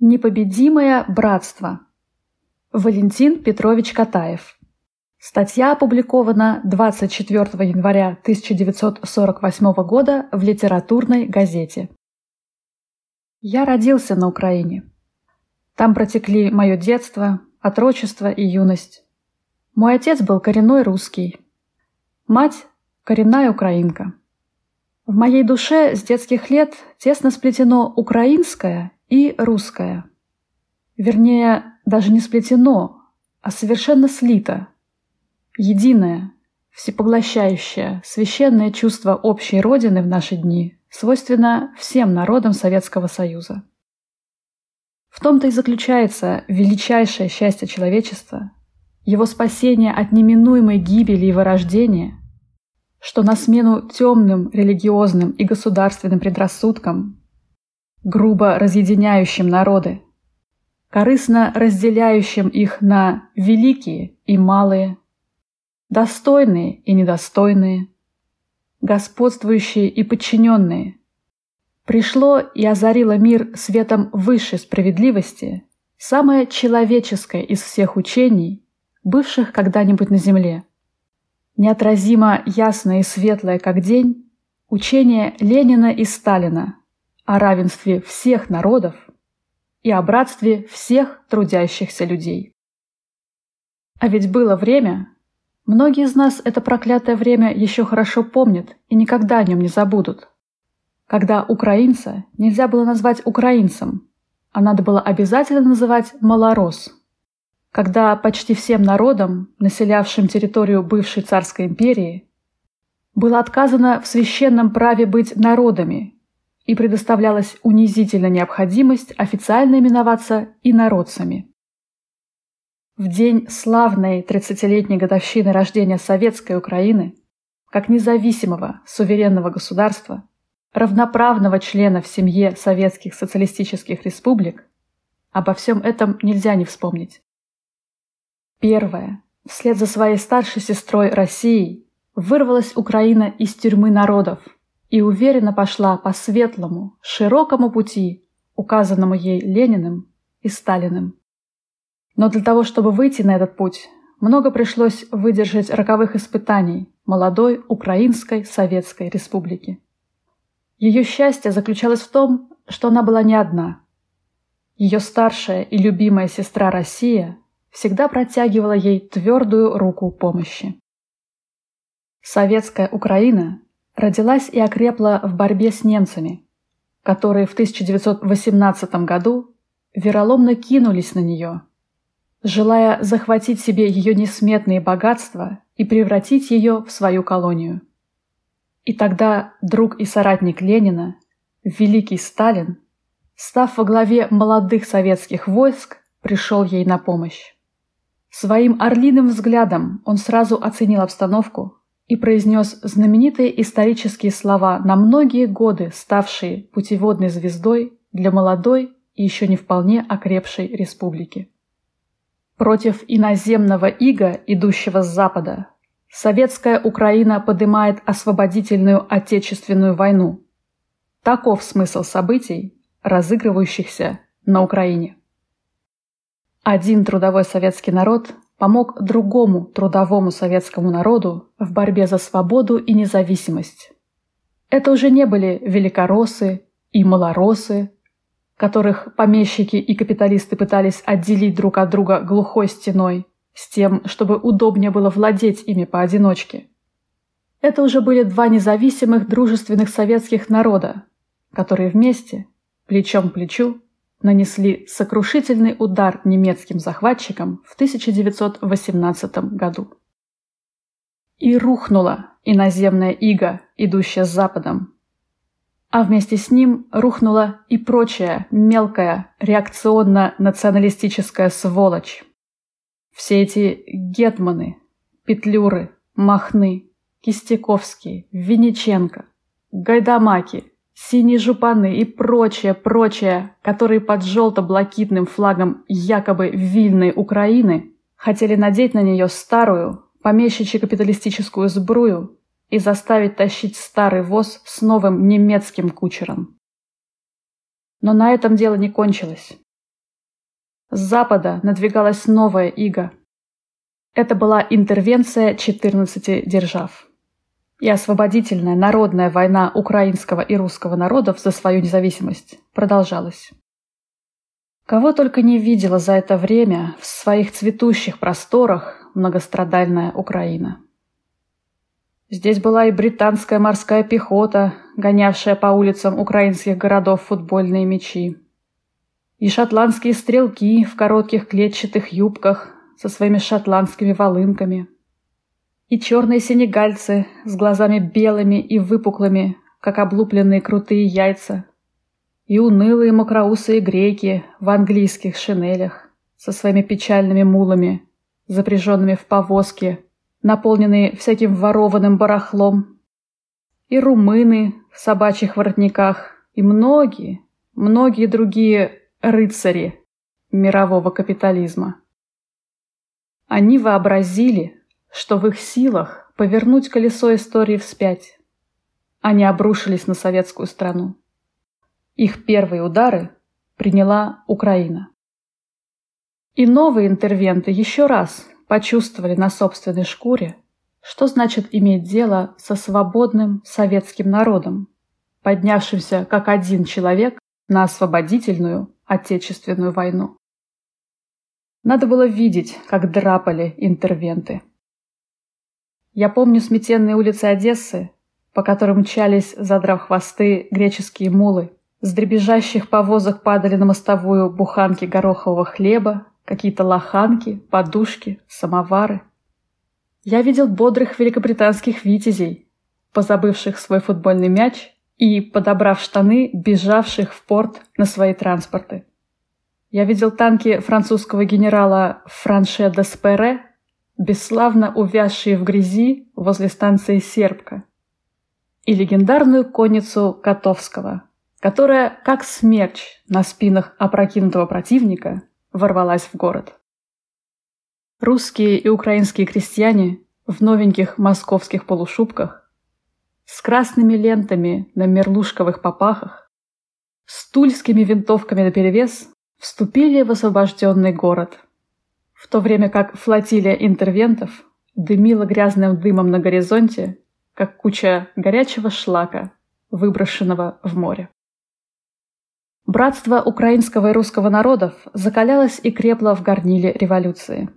Непобедимое братство. Валентин Петрович Катаев. Статья опубликована 24 января 1948 года в литературной газете. Я родился на Украине. Там протекли мое детство, отрочество и юность. Мой отец был коренной русский. Мать – коренная украинка. В моей душе с детских лет тесно сплетено украинское и русское. Вернее, даже не сплетено, а совершенно слито. Единое, всепоглощающее, священное чувство общей Родины в наши дни свойственно всем народам Советского Союза. В том-то и заключается величайшее счастье человечества, его спасение от неминуемой гибели и вырождения, что на смену темным религиозным и государственным предрассудкам грубо разъединяющим народы, корыстно разделяющим их на великие и малые, достойные и недостойные, господствующие и подчиненные, пришло и озарило мир светом высшей справедливости, самое человеческое из всех учений, бывших когда-нибудь на земле. Неотразимо ясное и светлое, как день, учение Ленина и Сталина – о равенстве всех народов и о братстве всех трудящихся людей. А ведь было время, многие из нас это проклятое время еще хорошо помнят и никогда о нем не забудут, когда украинца нельзя было назвать украинцем, а надо было обязательно называть малорос, когда почти всем народам, населявшим территорию бывшей царской империи, было отказано в священном праве быть народами и предоставлялась унизительная необходимость официально именоваться инородцами. В день славной 30-летней годовщины рождения Советской Украины, как независимого суверенного государства, равноправного члена в семье советских социалистических республик, обо всем этом нельзя не вспомнить. Первое. Вслед за своей старшей сестрой Россией вырвалась Украина из тюрьмы народов – и уверенно пошла по светлому, широкому пути, указанному ей Лениным и Сталиным. Но для того, чтобы выйти на этот путь, много пришлось выдержать роковых испытаний молодой Украинской Советской Республики. Ее счастье заключалось в том, что она была не одна. Ее старшая и любимая сестра Россия всегда протягивала ей твердую руку помощи. Советская Украина родилась и окрепла в борьбе с немцами, которые в 1918 году вероломно кинулись на нее, желая захватить себе ее несметные богатства и превратить ее в свою колонию. И тогда друг и соратник Ленина, великий Сталин, став во главе молодых советских войск, пришел ей на помощь. Своим орлиным взглядом он сразу оценил обстановку и произнес знаменитые исторические слова, на многие годы ставшие путеводной звездой для молодой и еще не вполне окрепшей республики. Против иноземного ига, идущего с запада, советская Украина поднимает освободительную отечественную войну. Таков смысл событий, разыгрывающихся на Украине. Один трудовой советский народ помог другому трудовому советскому народу в борьбе за свободу и независимость. Это уже не были великоросы и малоросы, которых помещики и капиталисты пытались отделить друг от друга глухой стеной, с тем, чтобы удобнее было владеть ими поодиночке. Это уже были два независимых дружественных советских народа, которые вместе, плечом к плечу, нанесли сокрушительный удар немецким захватчикам в 1918 году. И рухнула иноземная ига, идущая с Западом. А вместе с ним рухнула и прочая мелкая реакционно-националистическая сволочь. Все эти гетманы, петлюры, махны, Кистяковские, Винниченко, Гайдамаки – синие жупаны и прочее, прочее, которые под желто-блакитным флагом якобы вильной Украины хотели надеть на нее старую, помещичьи капиталистическую сбрую и заставить тащить старый воз с новым немецким кучером. Но на этом дело не кончилось. С запада надвигалась новая ига. Это была интервенция 14 держав. И освободительная народная война украинского и русского народов за свою независимость продолжалась. Кого только не видела за это время в своих цветущих просторах многострадальная Украина. Здесь была и британская морская пехота, гонявшая по улицам украинских городов футбольные мячи, и шотландские стрелки в коротких клетчатых юбках со своими шотландскими волынками, и черные сенегальцы с глазами белыми и выпуклыми, как облупленные крутые яйца, и унылые мокроусые греки в английских шинелях со своими печальными мулами, запряженными в повозки, наполненные всяким ворованным барахлом, и румыны в собачьих воротниках, и многие, многие другие рыцари мирового капитализма. Они вообразили, что в их силах повернуть колесо истории вспять. Они обрушились на советскую страну. Их первые удары приняла Украина. И новые интервенты еще раз почувствовали на собственной шкуре, что значит иметь дело со свободным советским народом, поднявшимся как один человек на освободительную Отечественную войну. Надо было видеть, как драпали интервенты. Я помню сметенные улицы Одессы, по которым мчались, задрав хвосты, греческие мулы, с дребезжащих повозок падали на мостовую буханки горохового хлеба, какие-то лоханки, подушки, самовары. Я видел бодрых великобританских витязей, позабывших свой футбольный мяч и, подобрав штаны, бежавших в порт на свои транспорты. Я видел танки французского генерала Франше де Спере, бесславно увязшие в грязи возле станции Сербка, и легендарную конницу Котовского – которая, как смерч на спинах опрокинутого противника, ворвалась в город. Русские и украинские крестьяне в новеньких московских полушубках, с красными лентами на мерлушковых попахах, с тульскими винтовками наперевес, вступили в освобожденный город, в то время как флотилия интервентов дымила грязным дымом на горизонте, как куча горячего шлака, выброшенного в море. Братство украинского и русского народов закалялось и крепло в горниле революции.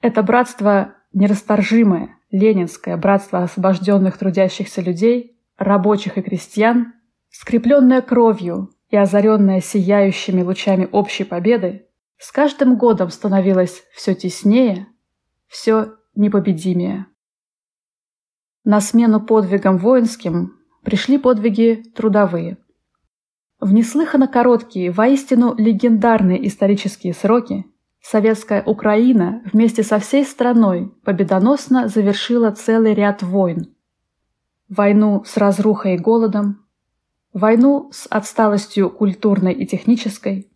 Это братство нерасторжимое, ленинское братство освобожденных трудящихся людей, рабочих и крестьян, скрепленное кровью и озаренное сияющими лучами общей победы, с каждым годом становилось все теснее, все непобедимее. На смену подвигам воинским пришли подвиги трудовые – в неслыханно короткие, воистину легендарные исторические сроки советская Украина вместе со всей страной победоносно завершила целый ряд войн. Войну с разрухой и голодом, войну с отсталостью культурной и технической,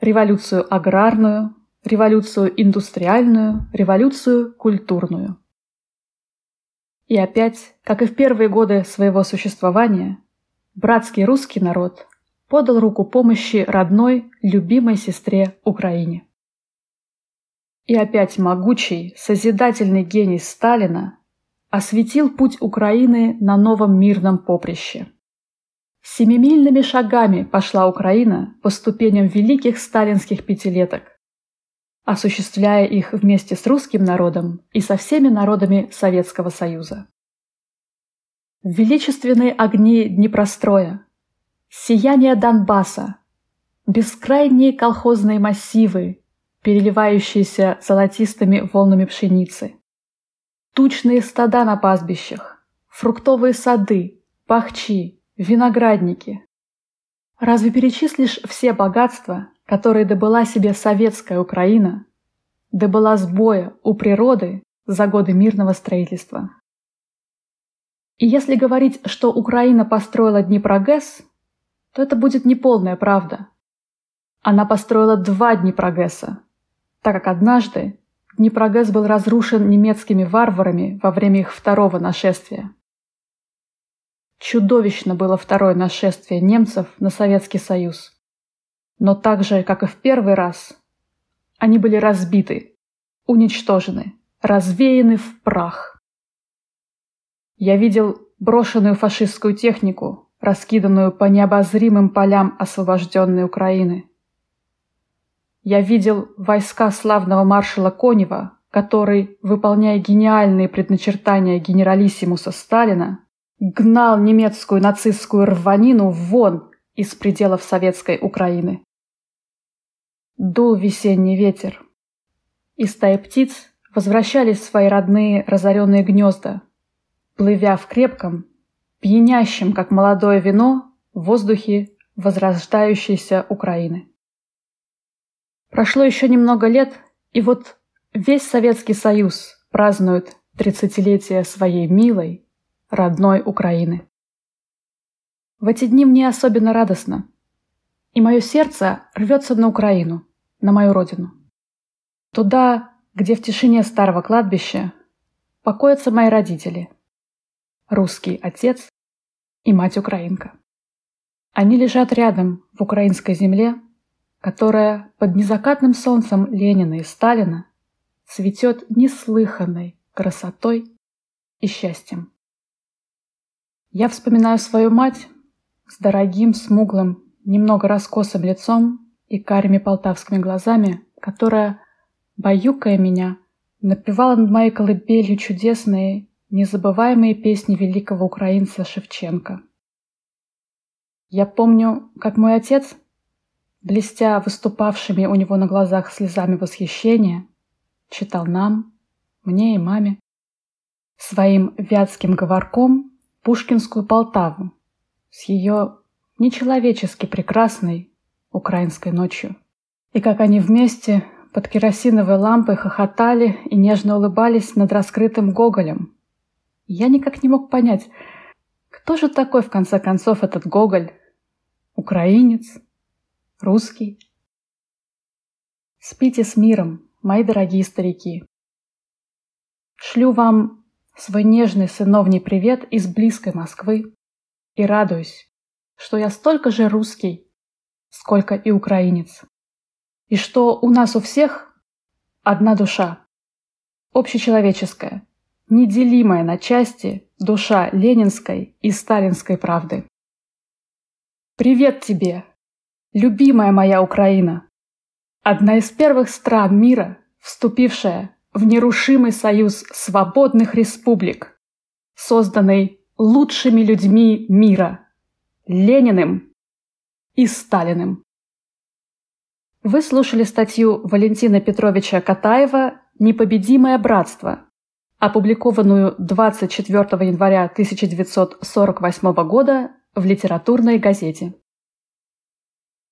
революцию аграрную, революцию индустриальную, революцию культурную. И опять, как и в первые годы своего существования, братский русский народ подал руку помощи родной, любимой сестре Украине. И опять могучий, созидательный гений Сталина осветил путь Украины на новом мирном поприще. Семимильными шагами пошла Украина по ступеням великих сталинских пятилеток, осуществляя их вместе с русским народом и со всеми народами Советского Союза. Величественные огни Днепростроя, сияние Донбасса, бескрайние колхозные массивы, переливающиеся золотистыми волнами пшеницы, тучные стада на пастбищах, фруктовые сады, пахчи, виноградники. Разве перечислишь все богатства, которые добыла себе советская Украина, добыла с боя у природы за годы мирного строительства? И если говорить, что Украина построила Днепрогэс, то это будет неполная правда. Она построила два Днепрогэса, так как однажды Днепрогэс был разрушен немецкими варварами во время их второго нашествия. Чудовищно было второе нашествие немцев на Советский Союз. Но так же, как и в первый раз, они были разбиты, уничтожены, развеяны в прах. Я видел брошенную фашистскую технику, раскиданную по необозримым полям освобожденной Украины. Я видел войска славного маршала Конева, который, выполняя гениальные предначертания генералиссимуса Сталина, гнал немецкую нацистскую рванину вон из пределов советской Украины. Дул весенний ветер, и стаи птиц возвращались в свои родные разоренные гнезда, плывя в крепком, пьянящем, как молодое вино, воздухе возрождающейся Украины. Прошло еще немного лет, и вот весь Советский Союз празднует тридцатилетие своей милой, родной Украины. В эти дни мне особенно радостно, и мое сердце рвется на Украину, на мою родину. Туда, где в тишине старого кладбища покоятся мои родители, русский отец и мать-украинка. Они лежат рядом в украинской земле, которая под незакатным солнцем Ленина и Сталина цветет неслыханной красотой и счастьем. Я вспоминаю свою мать с дорогим, смуглым, немного раскосым лицом и карими полтавскими глазами, которая, баюкая меня, напевала над моей колыбелью чудесные, незабываемые песни великого украинца Шевченко. Я помню, как мой отец, блестя выступавшими у него на глазах слезами восхищения, читал нам, мне и маме, своим вятским говорком Пушкинскую Полтаву с ее нечеловечески прекрасной украинской ночью. И как они вместе под керосиновой лампой хохотали и нежно улыбались над раскрытым Гоголем. Я никак не мог понять, кто же такой в конце концов этот Гоголь? Украинец? Русский? Спите с миром, мои дорогие старики. Шлю вам свой нежный сыновний привет из близкой Москвы. И радуюсь, что я столько же русский, сколько и украинец, и что у нас у всех одна душа, общечеловеческая, неделимая на части душа ленинской и сталинской правды. Привет тебе, любимая моя Украина, одна из первых стран мира, вступившая в нерушимый союз свободных республик, созданный лучшими людьми мира – Лениным и Сталиным. Вы слушали статью Валентина Петровича Катаева «Непобедимое братство», опубликованную 24 января 1948 года в литературной газете.